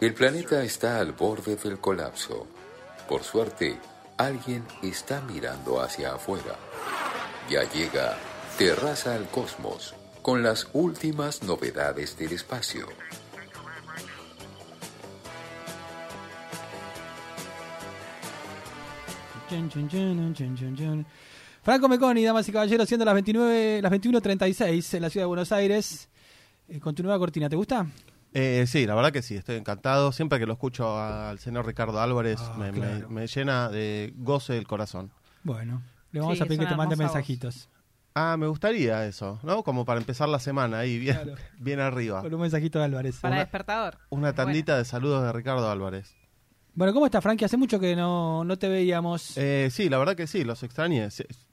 El planeta está al borde del colapso. Por suerte, alguien está mirando hacia afuera. Ya llega Terraza al Cosmos con las últimas novedades del espacio. Franco Meconi, damas y caballeros, siendo las 29, las 21.36 en la ciudad de Buenos Aires. Eh, con tu nueva cortina, ¿te gusta? Eh, sí, la verdad que sí, estoy encantado. Siempre que lo escucho al señor Ricardo Álvarez Ah, me, me- claro. me llena de goce el corazón. Bueno, le vamos Sí, a pedir que te mande voz. mensajitos. Ah, me gustaría eso, ¿no? Como para empezar la semana ahí, bien, Claro. bien arriba. Con un mensajito de Álvarez. Para Una- despertador. Una tandita de saludos de Ricardo Álvarez. Bueno, ¿cómo estás, Frankie? Hace mucho que no, no te veíamos. Eh, sí, la verdad que sí, los extrañé.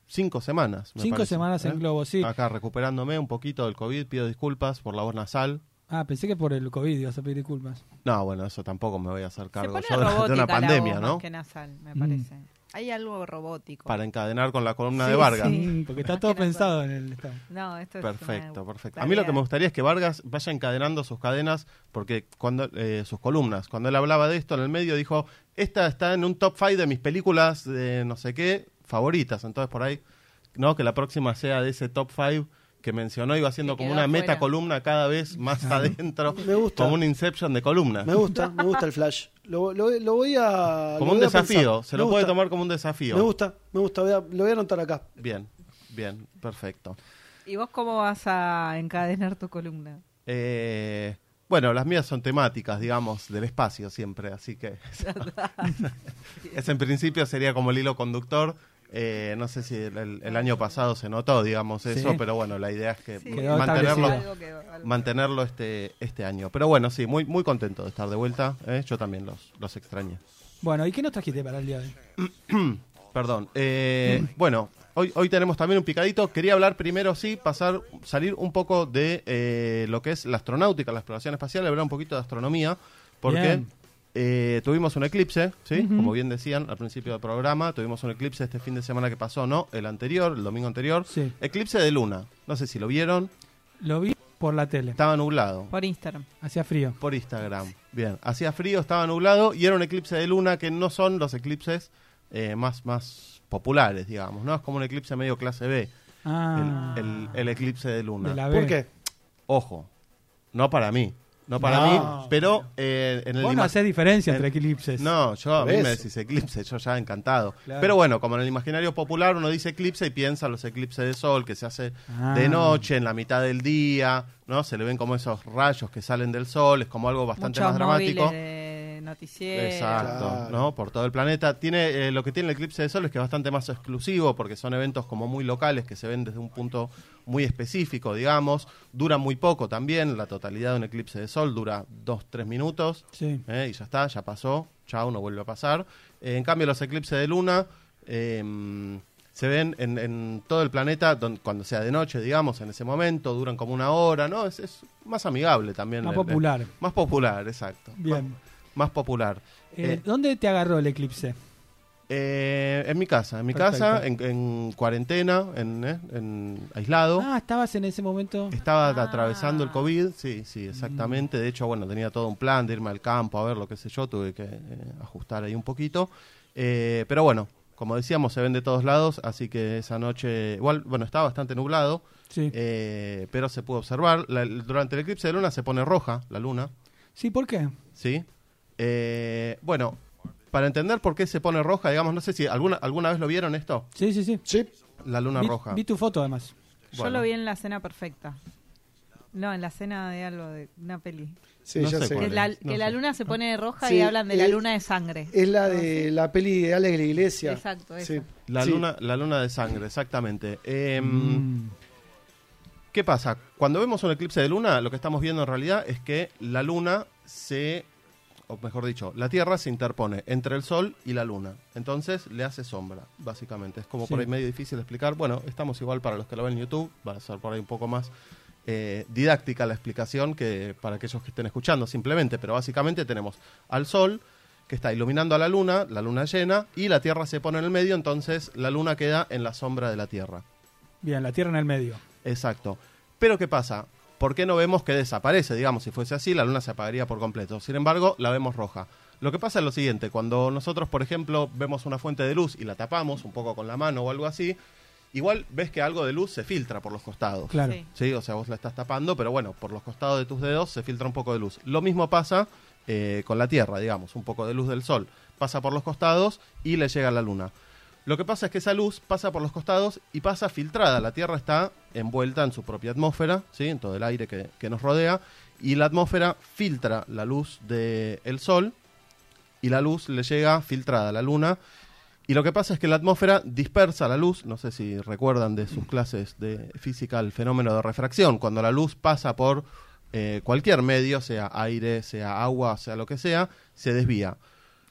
Cinco semanas. me Cinco parece, semanas en ¿eh? Globo, sí. Acá recuperándome un poquito del COVID, pido disculpas por la voz nasal. Ah, pensé que por el COVID ibas a pedir disculpas. No, bueno, eso tampoco me voy a hacer Se cargo pone yo de- una la pandemia, voz ¿no? más que nasal, me Mm. parece. Hay algo robótico. Para encadenar con la columna Sí, de Vargas. sí. Mm, porque está todo pensado en el estado. No, esto es Perfecto, una perfecto. A mí lo que me gustaría es que Vargas vaya encadenando sus cadenas, porque cuando eh, sus columnas, cuando él hablaba de esto en el medio, dijo, esta está en un top 5 de mis películas de no sé qué favoritas. Entonces por ahí, no, que la próxima sea de ese top 5 que mencionó, iba haciendo Que como una afuera. meta columna cada vez más adentro, Me gusta. como un Inception de columnas. Me gusta, me gusta el flash. Lo, lo- lo voy a. Como un a desafío, pensar. se Me lo puede tomar como un desafío. Me gusta, me gusta. voy a- lo voy a anotar acá. Bien, bien, perfecto. ¿Y vos cómo vas a encadenar tu columna? Eh, bueno, las mías son temáticas, digamos, del espacio siempre, así que ese en principio sería como el hilo conductor. Eh, no sé si el, el- el año pasado se notó, digamos, eso, Sí. pero bueno, la idea es que Sí. Mantenerlo. Algo algo- mantenerlo este, este año. Pero bueno, sí, muy, muy contento de estar de vuelta. ¿eh? Yo también los, los extrañé. Bueno, ¿y qué nos trajiste para el día de hoy? Perdón. Eh, bueno, hoy, hoy tenemos también un picadito. Quería hablar primero, sí, pasar, salir un poco de eh, lo que es la astronáutica, la exploración espacial, hablar un poquito de astronomía, porque Bien. Eh, tuvimos un eclipse, ¿sí? Como bien decían al principio del programa, tuvimos un eclipse este fin de semana que pasó, ¿no? El anterior, el domingo anterior. Sí. Eclipse de luna. No sé si lo vieron. Lo vi por la tele. Estaba nublado. Por Instagram. Hacía frío. Por Instagram. Bien. Hacía frío, estaba nublado y era un eclipse de luna que no son los eclipses eh, más, más populares, digamos, ¿no? Es como un eclipse medio clase B. Ah, el, el- el eclipse de luna. de la B. ¿Por qué? Ojo, no para mí, no para No. mí, pero eh, en el Vos no haces diferencia en- entre eclipses. No, yo a mí ¿Ves? me decís eclipse, yo ya encantado. Claro. Pero bueno, como en el imaginario popular uno dice eclipse y piensa los eclipses de sol que se hace Ah. de noche, en la mitad del día, ¿no? Se le ven como esos rayos que salen del sol, es como algo bastante Muchos más dramático. de noticiero. Exacto, Claro. ¿no? Por todo el planeta. Tiene eh, lo que tiene el eclipse de sol es que es bastante más exclusivo porque son eventos como muy locales que se ven desde un punto muy específico, digamos. Dura muy poco también, la totalidad de un eclipse de sol dura dos, tres minutos Sí. ¿eh? y ya está, ya pasó, chao, no vuelve a pasar. Eh, en cambio, los eclipses de luna eh, se ven en, en todo el planeta don- cuando sea de noche, digamos, en ese momento, duran como una hora, ¿no? Es, es más amigable también. Más el- el- popular. más popular, exacto. Bien. Más, más popular. Eh, Eh, ¿Dónde te agarró el eclipse? eh, en mi casa, en mi Perfecto. casa, en, en cuarentena, en, eh, en aislado. Ah, estabas en ese momento. Estaba Ah. atravesando el COVID, sí, sí, exactamente. De hecho, bueno, tenía todo un plan de irme al campo a ver lo que sé yo, tuve que eh, ajustar ahí un poquito. Pero bueno, como decíamos, se ven de todos lados, así que esa noche, igual, bueno, estaba bastante nublado, Sí. pero se pudo observar. La- durante el eclipse de luna se pone roja la luna, Sí, ¿por qué? ¿sí? Eh, bueno, para entender por qué se pone roja, digamos, no sé si alguna, alguna vez lo vieron esto, Sí, sí, sí. Sí. la luna vi, roja. vi tu foto además. Yo lo vi en la cena perfecta. No, en la cena de algo, de una peli. Sí, No ya sé Que, la, no sé. luna se pone roja Sí, y hablan de la luna de sangre. Es la de la peli de Alex de la Iglesia. Exacto, esa. Sí. La, Sí. luna, la luna de sangre, exactamente. Eh, Mm. ¿Qué pasa? Cuando vemos un eclipse de luna, lo que estamos viendo en realidad es que la luna se, o mejor dicho, la Tierra se interpone entre el Sol y la luna. Entonces le hace sombra, básicamente. Es como por ahí medio difícil de explicar. Bueno, estamos igual para los que lo ven en YouTube, va a ser por ahí un poco más eh, didáctica la explicación que para aquellos que estén escuchando simplemente. Pero básicamente tenemos al Sol que está iluminando a la luna, la luna llena, y la Tierra se pone en el medio, entonces la luna queda en la sombra de la Tierra. Bien, la Tierra en el medio. Exacto. Pero ¿qué pasa? ¿Por qué no vemos que desaparece? Digamos, si fuese así, la luna se apagaría por completo. Sin embargo, la vemos roja. Lo que pasa es lo siguiente, cuando nosotros, por ejemplo, vemos una fuente de luz y la tapamos un poco con la mano o algo así, igual ves que algo de luz se filtra por los costados. Claro. Sí. Sí, o sea, vos la estás tapando, pero bueno, por los costados de tus dedos se filtra un poco de luz. Lo mismo pasa eh, con la Tierra, digamos, un poco de luz del Sol pasa por los costados y le llega a la Luna. Lo que pasa es que esa luz pasa por los costados y pasa filtrada. La Tierra está envuelta en su propia atmósfera, ¿sí? en todo el aire que, que nos rodea, y la atmósfera filtra la luz del Sol y la luz le llega filtrada a la Luna. Y lo que pasa es que la atmósfera dispersa la luz, no sé si recuerdan de sus clases de física el fenómeno de refracción, cuando la luz pasa por eh, cualquier medio, sea aire, sea agua, sea lo que sea, se desvía.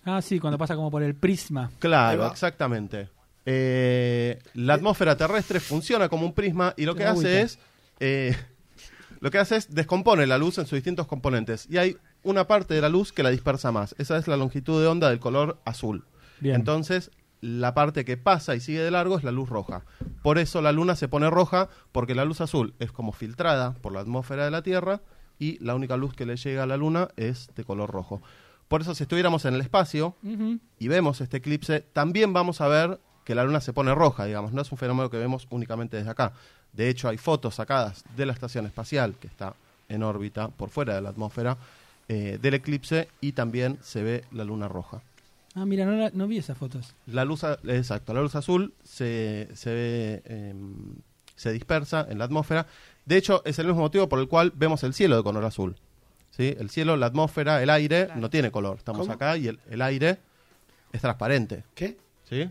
Ah, sí, cuando pasa como por el prisma. Claro, exactamente. Eh, la atmósfera terrestre funciona como un prisma y lo que hace es eh, lo que hace es descompone la luz en sus distintos componentes y hay una parte de la luz que la dispersa más. Esa es la longitud de onda del color azul. Bien. Entonces, la parte que pasa y sigue de largo es la luz roja. Por eso la luna se pone roja, porque la luz azul es como filtrada por la atmósfera de la Tierra y la única luz que le llega a la luna es de color rojo. Por eso si estuviéramos en el espacio y vemos este eclipse, también vamos a ver que la luna se pone roja, digamos, no es un fenómeno que vemos únicamente desde acá. De hecho, hay fotos sacadas de la estación espacial que está en órbita por fuera de la atmósfera eh, del eclipse y también se ve la luna roja. Ah, mira, no, la- no vi esas fotos. La luz, exacto, la luz azul se, se ve, em, se dispersa en la atmósfera. De hecho, es el mismo motivo por el cual vemos el cielo de color azul. ¿Sí? El cielo, la atmósfera, el aire Claro. no tiene color. Estamos ¿Cómo? acá y el, el aire es transparente. ¿Qué? ¿Sí?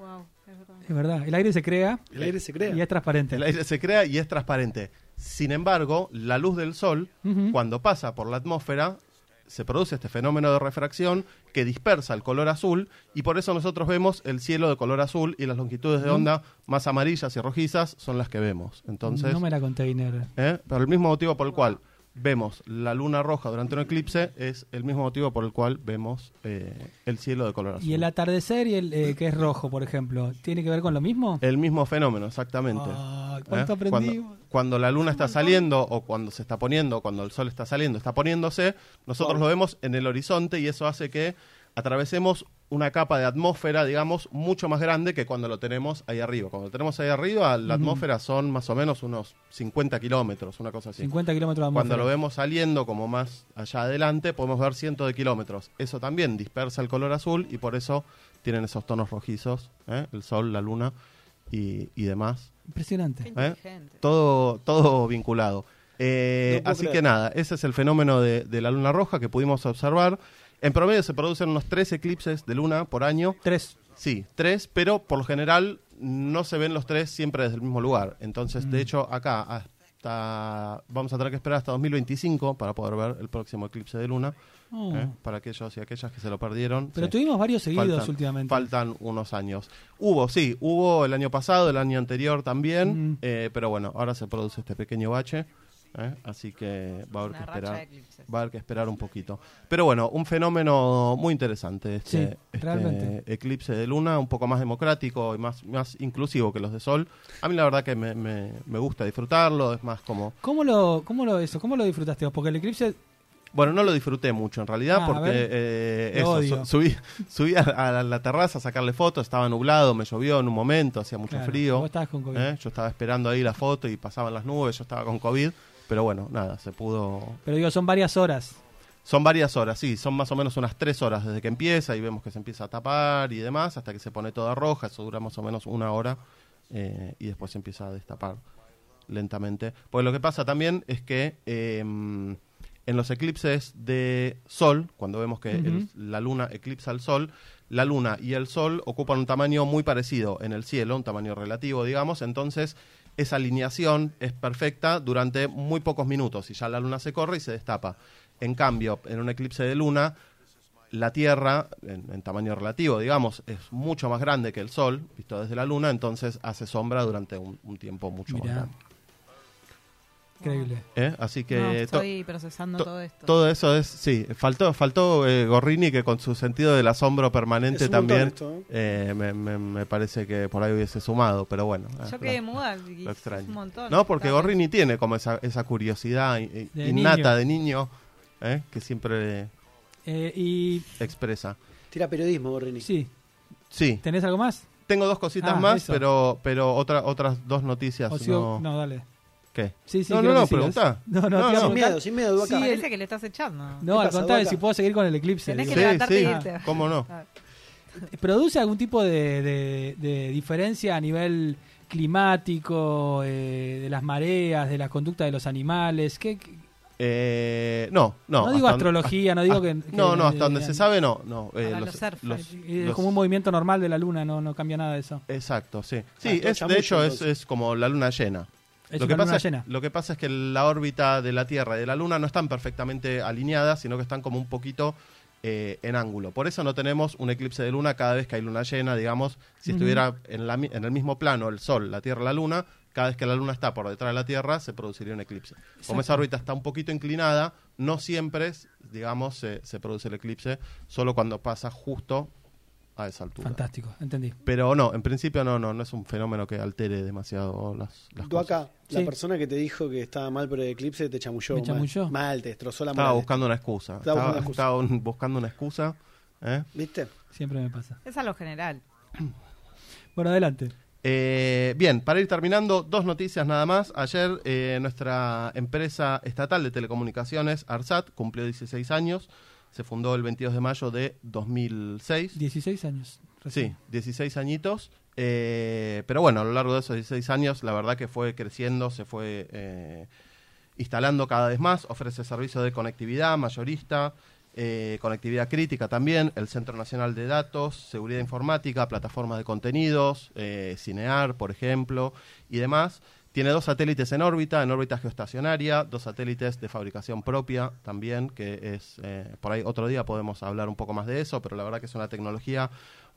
Wow, es verdad. Es verdad, el aire se crea El aire se crea. y es transparente. El aire se crea y es transparente. Sin embargo, la luz del sol, cuando pasa por la atmósfera, se produce este fenómeno de refracción que dispersa el color azul y por eso nosotros vemos el cielo de color azul y las longitudes de onda más amarillas y rojizas son las que vemos. Entonces, no me la conté. ¿eh? pero el mismo motivo por el cual vemos la luna roja durante un eclipse es el mismo motivo por el cual vemos eh, el cielo de color azul. ¿Y el atardecer y el eh, que es rojo, por ejemplo, tiene que ver con lo mismo? El mismo fenómeno, exactamente. ¿Cuánto ¿Eh? aprendimos? Cuando, cuando la luna está saliendo o cuando se está poniendo, cuando el sol está saliendo, está poniéndose, nosotros lo vemos en el horizonte y eso hace que atravesemos una capa de atmósfera, digamos, mucho más grande que cuando lo tenemos ahí arriba. Cuando lo tenemos ahí arriba, la atmósfera son más o menos unos 50 kilómetros, una cosa así. 50 kilómetros de Cuando lo vemos saliendo como más allá adelante, podemos ver cientos de kilómetros. Eso también dispersa el color azul y por eso tienen esos tonos rojizos, ¿eh? el sol, la luna y, y demás. Impresionante. ¿Eh? Todo, todo vinculado. Eh, No así creer. que nada, ese es el fenómeno de, de la luna roja que pudimos observar. En promedio se producen unos tres eclipses de luna por año. Tres. Sí, tres, pero por lo general no se ven los tres siempre desde el mismo lugar. Entonces, Mm. de hecho, acá hasta vamos a tener que esperar hasta 2025 para poder ver el próximo eclipse de luna. Oh. ¿eh? Para aquellos y aquellas que se lo perdieron. Pero Sí. tuvimos varios seguidos Faltan- últimamente. Faltan unos años. Hubo, sí, hubo el año pasado, el año anterior también, Mm. eh, pero bueno, ahora se produce este pequeño bache, ¿eh? así que va a haber que esperar. Va a haber que esperar un poquito. Pero bueno, un fenómeno muy interesante este, Sí, este realmente. eclipse de luna, un poco más democrático y más, más inclusivo que los de sol. A mí la verdad que me, me- me gusta disfrutarlo, es más como... ¿Cómo lo, cómo lo, eso, cómo lo disfrutaste vos? Porque el eclipse, Bueno, no lo disfruté mucho en realidad Ah, porque eh, eso, su- subí, subí a, a la terraza a sacarle fotos, estaba nublado, me llovió en un momento, hacía mucho claro, frío. vos estabas con COVID. ¿eh? Yo estaba esperando ahí la foto y pasaban las nubes, yo estaba con COVID, pero bueno, nada, se pudo... Pero digo, son varias horas. Son varias horas, sí, son más o menos unas tres horas desde que empieza y vemos que se empieza a tapar y demás, hasta que se pone toda roja, eso dura más o menos una hora eh, y después se empieza a destapar lentamente. Pues lo que pasa también es que eh, en los eclipses de sol, cuando vemos que el- la luna eclipsa al sol, la luna y el sol ocupan un tamaño muy parecido en el cielo, un tamaño relativo, digamos, entonces esa alineación es perfecta durante muy pocos minutos y ya la luna se corre y se destapa. En cambio, en un eclipse de luna, la Tierra, en, en tamaño relativo, digamos, es mucho más grande que el Sol, visto desde la Luna, entonces hace sombra durante un, un tiempo mucho más grande. Increíble. ¿eh? Así que No, to- estoy procesando to- todo esto. todo eso es, sí, faltó, faltó eh, Gorrini que con su sentido del asombro permanente también esto, ¿eh? eh, me, me- me parece que por ahí hubiese sumado, pero bueno. eh, Yo lo- quedé muda y lo es extraño. un montón. No, porque Gorrini tiene como esa, esa curiosidad De innata niño. de niño ¿eh? que siempre Eh, y expresa. Tira periodismo, Gorrini. sí, Sí, ¿tenés algo más? tengo dos cositas Ah, más, eso. pero pero otra, otras dos noticias. No. no, dale. ¿Qué? Sí, sí, No, no, no, preguntá. No, no, No, no. Sin preguntar- miedo, sin miedo, Duaca. Sí, Parece que le estás echando. No, ¿Qué al contrario, si puedo seguir con el eclipse. Tenés que Sí, levantarte sí, y irte. cómo no. Ah, ¿Produce algún tipo de, de- de diferencia a nivel climático, eh, de las mareas, de la conducta de los animales? ¿Qué, qué- Eh, no, no. No digo astrología, no digo que- No, que- no, hasta donde se sabe, no. no eh, los- los como un movimiento normal de la luna, no, no cambia nada de eso. Exacto, sí. Sí, Ah, es, de hecho es como la luna llena. Lo, que pasa es, llena. lo que pasa es que la órbita de la Tierra y de la Luna no están perfectamente alineadas, sino que están como un poquito eh, en ángulo. Por eso no tenemos un eclipse de luna cada vez que hay luna llena, digamos, si estuviera en, la mi- en el mismo plano el Sol, la Tierra, la Luna, cada vez que la Luna está por detrás de la Tierra se produciría un eclipse. Como esa órbita está un poquito inclinada, no siempre, digamos, se, se produce el eclipse, solo cuando pasa justo a esa altura. Fantástico, entendí. Pero no, en principio no, no, no es un fenómeno que altere demasiado las, las cosas. Duaca, la Sí. persona que te dijo que estaba mal por el eclipse te chamulló. ¿Me mal. chamulló? Mal, te destrozó la Estaba moral. buscando una excusa. Estaba Estaba, buscando una excusa. estaba buscando una excusa. ¿eh? ¿Viste? Siempre me pasa. Es a lo general. Bueno, adelante. Eh, bien, para ir terminando, dos noticias nada más. Ayer eh, nuestra empresa estatal de telecomunicaciones, ARSAT, cumplió 16 años. Se fundó el 22 de mayo de 2006. 16 años. Sí, recién. 16 añitos. Eh, pero bueno, a lo largo de esos 16 años, la verdad que fue creciendo, se fue eh, instalando cada vez más. Ofrece servicios de conectividad mayorista, eh, conectividad crítica también, el Centro Nacional de Datos, Seguridad Informática, plataformas de contenidos, eh, Cinear, por ejemplo, y demás. Tiene dos satélites en órbita, en órbita geoestacionaria, dos satélites de fabricación propia también, que es, eh, por ahí otro día podemos hablar un poco más de eso, pero la verdad que es una tecnología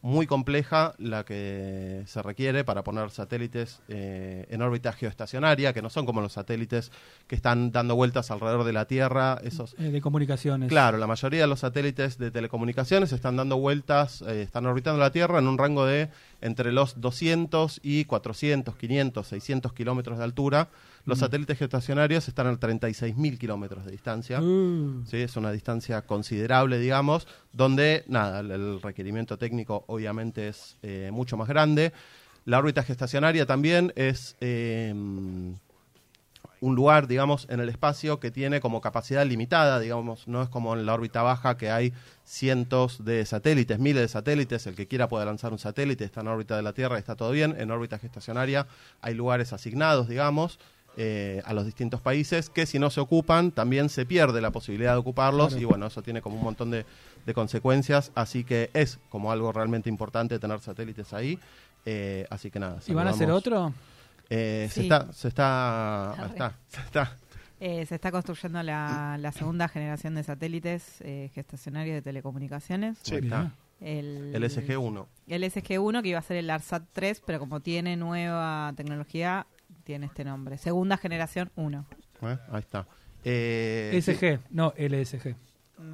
muy compleja la que se requiere para poner satélites eh, en órbita geoestacionaria, que no son como los satélites que están dando vueltas alrededor de la Tierra, esos Eh, de comunicaciones. Claro, la mayoría de los satélites de telecomunicaciones están dando vueltas, eh, están orbitando la Tierra en un rango de entre los 200 y 400, 500, 600 kilómetros de altura. Los satélites geoestacionarios están a 36.000 kilómetros de distancia. Uh, Sí, es una distancia considerable, digamos, donde, nada, el, el requerimiento técnico obviamente es eh, mucho más grande. La órbita gestacionaria también es eh, un lugar, digamos, en el espacio que tiene como capacidad limitada, digamos, no es como en la órbita baja que hay cientos de satélites, miles de satélites, el que quiera puede lanzar un satélite, está en órbita de la Tierra, está todo bien, en órbita gestacionaria hay lugares asignados, digamos, eh, a los distintos países que si no se ocupan también se pierde la posibilidad de ocuparlos Claro. y bueno, eso tiene como un montón de, de consecuencias, así que es como algo realmente importante tener satélites ahí, eh, así que nada. ¿Y van a hacer otro? Eh, se Sí. está, se está, está, se está. Eh, se está construyendo la, la segunda generación de satélites eh, gestacionarios de telecomunicaciones. Sí. Está. El, El SG-1. El SG-1, que iba a ser el ARSAT 3, pero como tiene nueva tecnología, tiene este nombre. Segunda generación 1. ¿eh? Ahí está. Eh, sí, SG, no LSG.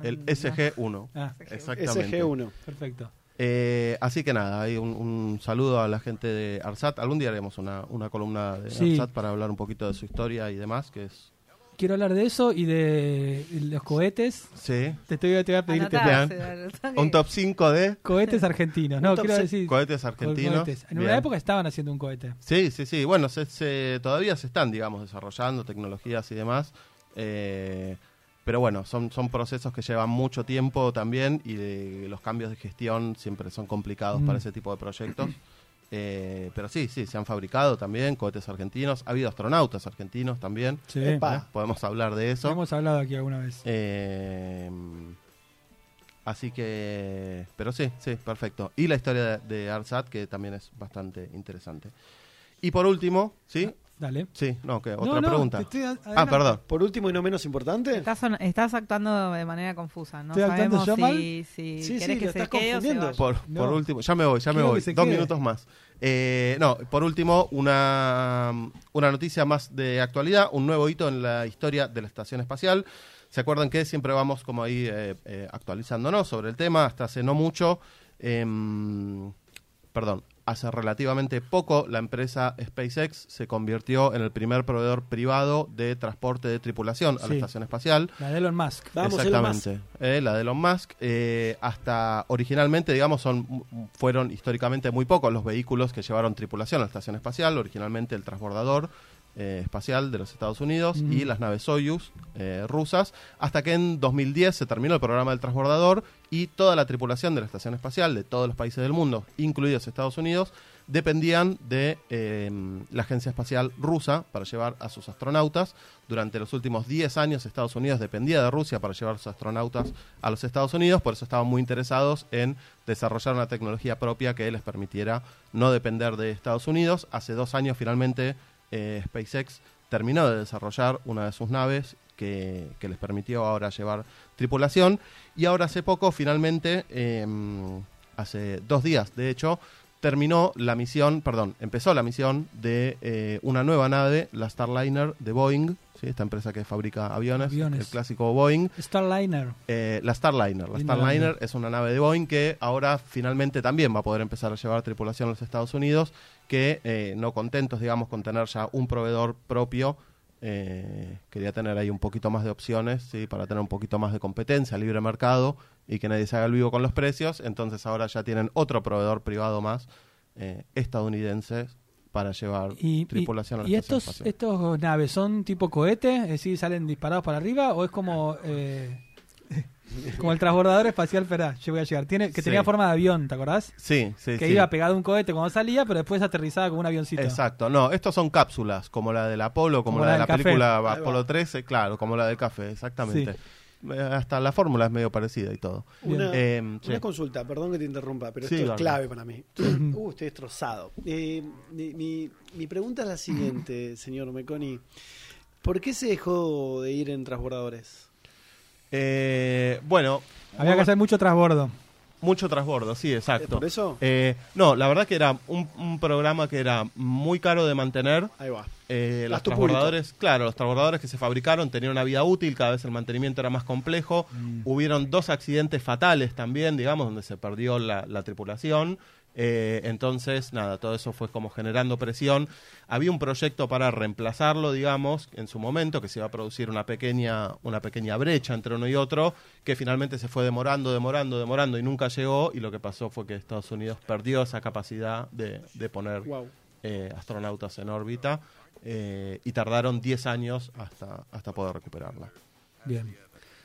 el SG-1. Ah, Exactamente. SG1. perfecto. Eh, así que nada, hay un, un saludo a la gente de ARSAT. Algún día haremos una, una columna de Sí. ARSAT para hablar un poquito de su historia y demás, que es... Quiero hablar de eso y de los cohetes. Sí. Te, estoy, te voy a pedir que- Un top 5 de cohetes argentinos. No, quiero decir cohetes co- argentinos. cohetes. En Bien. una época estaban haciendo un cohete. Sí, sí, sí. Bueno, se, se- todavía se están, digamos, desarrollando tecnologías y demás. Eh, pero bueno, son, son procesos que llevan mucho tiempo también y de- los cambios de gestión siempre son complicados Mm. para ese tipo de proyectos. Eh, pero sí, sí, se han fabricado también cohetes argentinos. Ha habido astronautas argentinos también. Sí. Epa. ¿eh? Podemos hablar de eso. Hemos hablado aquí alguna vez. Eh, así que, pero sí, sí, perfecto. Y la historia de, de ARSAT, que también es bastante interesante. Y por último, ¿sí? Dale. Sí, no, que otra no, pregunta. te estoy a- Ah, perdón. Por último y no menos importante, Estás, estás actuando de manera confusa. No ¿Estoy actuando sabemos yo mal? si, si Sí, querés sí, que se estás quede o se vaya. Por, No. por último, ya me voy, ya me Quiero voy. Dos quede. minutos más. Eh, no, por último, una, una noticia más de actualidad, un nuevo hito en la historia de la Estación Espacial. ¿Se acuerdan que siempre vamos como ahí eh, eh, actualizándonos sobre el tema? Hasta hace no mucho, em, perdón, hace relativamente poco, la empresa SpaceX se convirtió en el primer proveedor privado de transporte de tripulación a la. Estación Espacial. La de Elon Musk. Vamos, Elon Exactamente, eh, la de Elon Musk. eh, hasta originalmente, digamos, son fueron históricamente muy pocos los vehículos que llevaron tripulación a la estación espacial. Originalmente el transbordador eh, espacial de los Estados Unidos y las naves Soyuz eh, rusas. Hasta que en 2010 se terminó el programa del transbordador y toda la tripulación de la estación espacial de todos los países del mundo, incluidos Estados Unidos, dependían de eh, la agencia espacial rusa para llevar a sus astronautas. Durante los últimos 10 años Estados Unidos dependía de Rusia para llevar a sus astronautas a los Estados Unidos, por eso estaban muy interesados en desarrollar una tecnología propia que les permitiera no depender de Estados Unidos. Hace dos años finalmente eh, SpaceX terminó de desarrollar una de sus naves que, que les permitió ahora llevar tripulación. Y ahora hace poco finalmente, eh, hace dos días de hecho, terminó la misión, perdón, empezó la misión de eh, una nueva nave, la Starliner de Boeing, ¿sí? esta empresa que fabrica aviones, Aviones. el clásico Boeing. Starliner. Eh, la Starliner. La Starliner es una nave de Boeing que ahora finalmente también va a poder empezar a llevar tripulación a los Estados Unidos, que eh, no contentos, digamos, con tener ya un proveedor propio, eh, quería tener ahí un poquito más de opciones, ¿sí? para tener un poquito más de competencia, libre mercado y que nadie se haga el vivo con los precios. Entonces ahora ya tienen otro proveedor privado más eh, estadounidense para llevar ¿Y, tripulación y, a la y estos, espacial. estos naves son tipo cohete? Es decir, salen disparados para arriba o es como... eh, como el transbordador espacial, espera, yo voy a llegar. Tiene, que Sí. tenía forma de avión, ¿te acordás? Sí, sí, que sí. iba pegado a un cohete cuando salía, pero después aterrizaba como un avioncito. Exacto, no, estos son cápsulas, como la del Apolo, como, Como la, la de la café. película. Apolo 13, claro, como la del café, exactamente. Eh, Hasta la fórmula es medio parecida y todo. Una, Eh, sí. consulta, perdón que te interrumpa, pero Sí, esto es clave para mí. uh, estoy destrozado. Eh, mi, mi- mi pregunta es la siguiente, señor Meconi. ¿Por qué se dejó de ir en transbordadores? Eh, bueno, Había que hacer mucho transbordo. mucho transbordo, sí, ¿Es exacto. por eso? Eh, no, la verdad que era un, un programa que era muy caro de mantener. Ahí va. Eh, los transbordadores, claro, los transbordadores que se fabricaron tenían una vida útil, cada vez el mantenimiento era más complejo. Hubieron dos accidentes fatales también, digamos, donde se perdió la, la tripulación. Eh, entonces, nada, todo eso fue como generando presión. Había un proyecto para reemplazarlo, digamos, en su momento, que se iba a producir una pequeña, una pequeña brecha entre uno y otro, que finalmente se fue demorando, demorando, demorando y nunca llegó. Y lo que pasó fue que Estados Unidos perdió esa capacidad de, de poner Wow. eh, astronautas en órbita eh, y tardaron 10 años hasta, hasta poder recuperarla. Bien.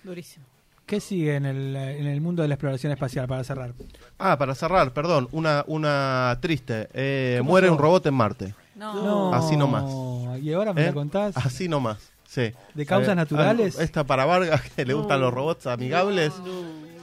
Durísimo. ¿Qué sigue en el, en el mundo de la exploración espacial para cerrar? Ah, para cerrar, perdón, una, una triste. Eh, ¿Qué muere pasó? un robot en Marte. No. Así nomás. ¿Y ahora me ¿Eh? la contás? Así nomás, sí. ¿De causas Eh, naturales? Esta para Vargas, que le gustan No. los robots amigables,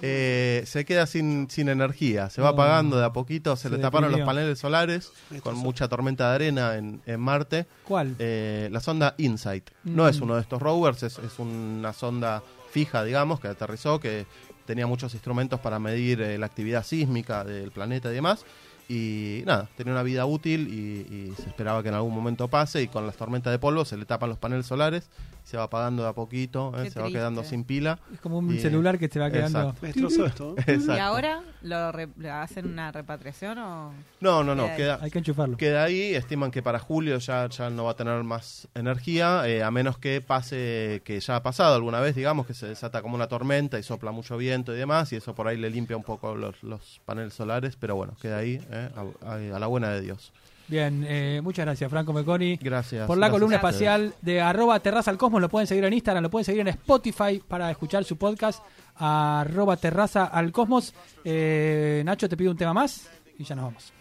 eh, se queda sin, sin energía. Se va No. apagando de a poquito, se, Se le taparon los paneles solares con mucha tormenta de arena en, en Marte. ¿Cuál? Eh, la sonda InSight. No Mm. es uno de estos rovers, es, es una sonda fija, digamos, que aterrizó, que tenía muchos instrumentos para medir eh, la actividad sísmica del planeta y demás. Y nada, tenía una vida útil y, y se esperaba que en algún momento pase y con las tormentas de polvo se le tapan los paneles solares, se va apagando de a poquito, eh, se va quedando sin pila. Es como un y- celular que te va quedando... Exacto. Exacto. ¿Y ahora lo re- le hacen una repatriación o...? No, no, no, Queda ahí. queda, Hay que enchufarlo. Queda ahí, estiman que para julio ya, ya no va a tener más energía, eh, a menos que pase, que ya ha pasado alguna vez, digamos, que se desata como una tormenta y sopla mucho viento y demás, y eso por ahí le limpia un poco los, los paneles solares, pero bueno, queda ahí, eh, a, a- a la buena de Dios. Bien, eh, muchas gracias Franco Meconi. Gracias. Por la gracias columna espacial de arroba terraza al cosmos, lo pueden seguir en Instagram, lo pueden seguir en Spotify para escuchar su podcast, arroba terraza al cosmos. Eh, Nacho, te pido un tema más y ya nos vamos.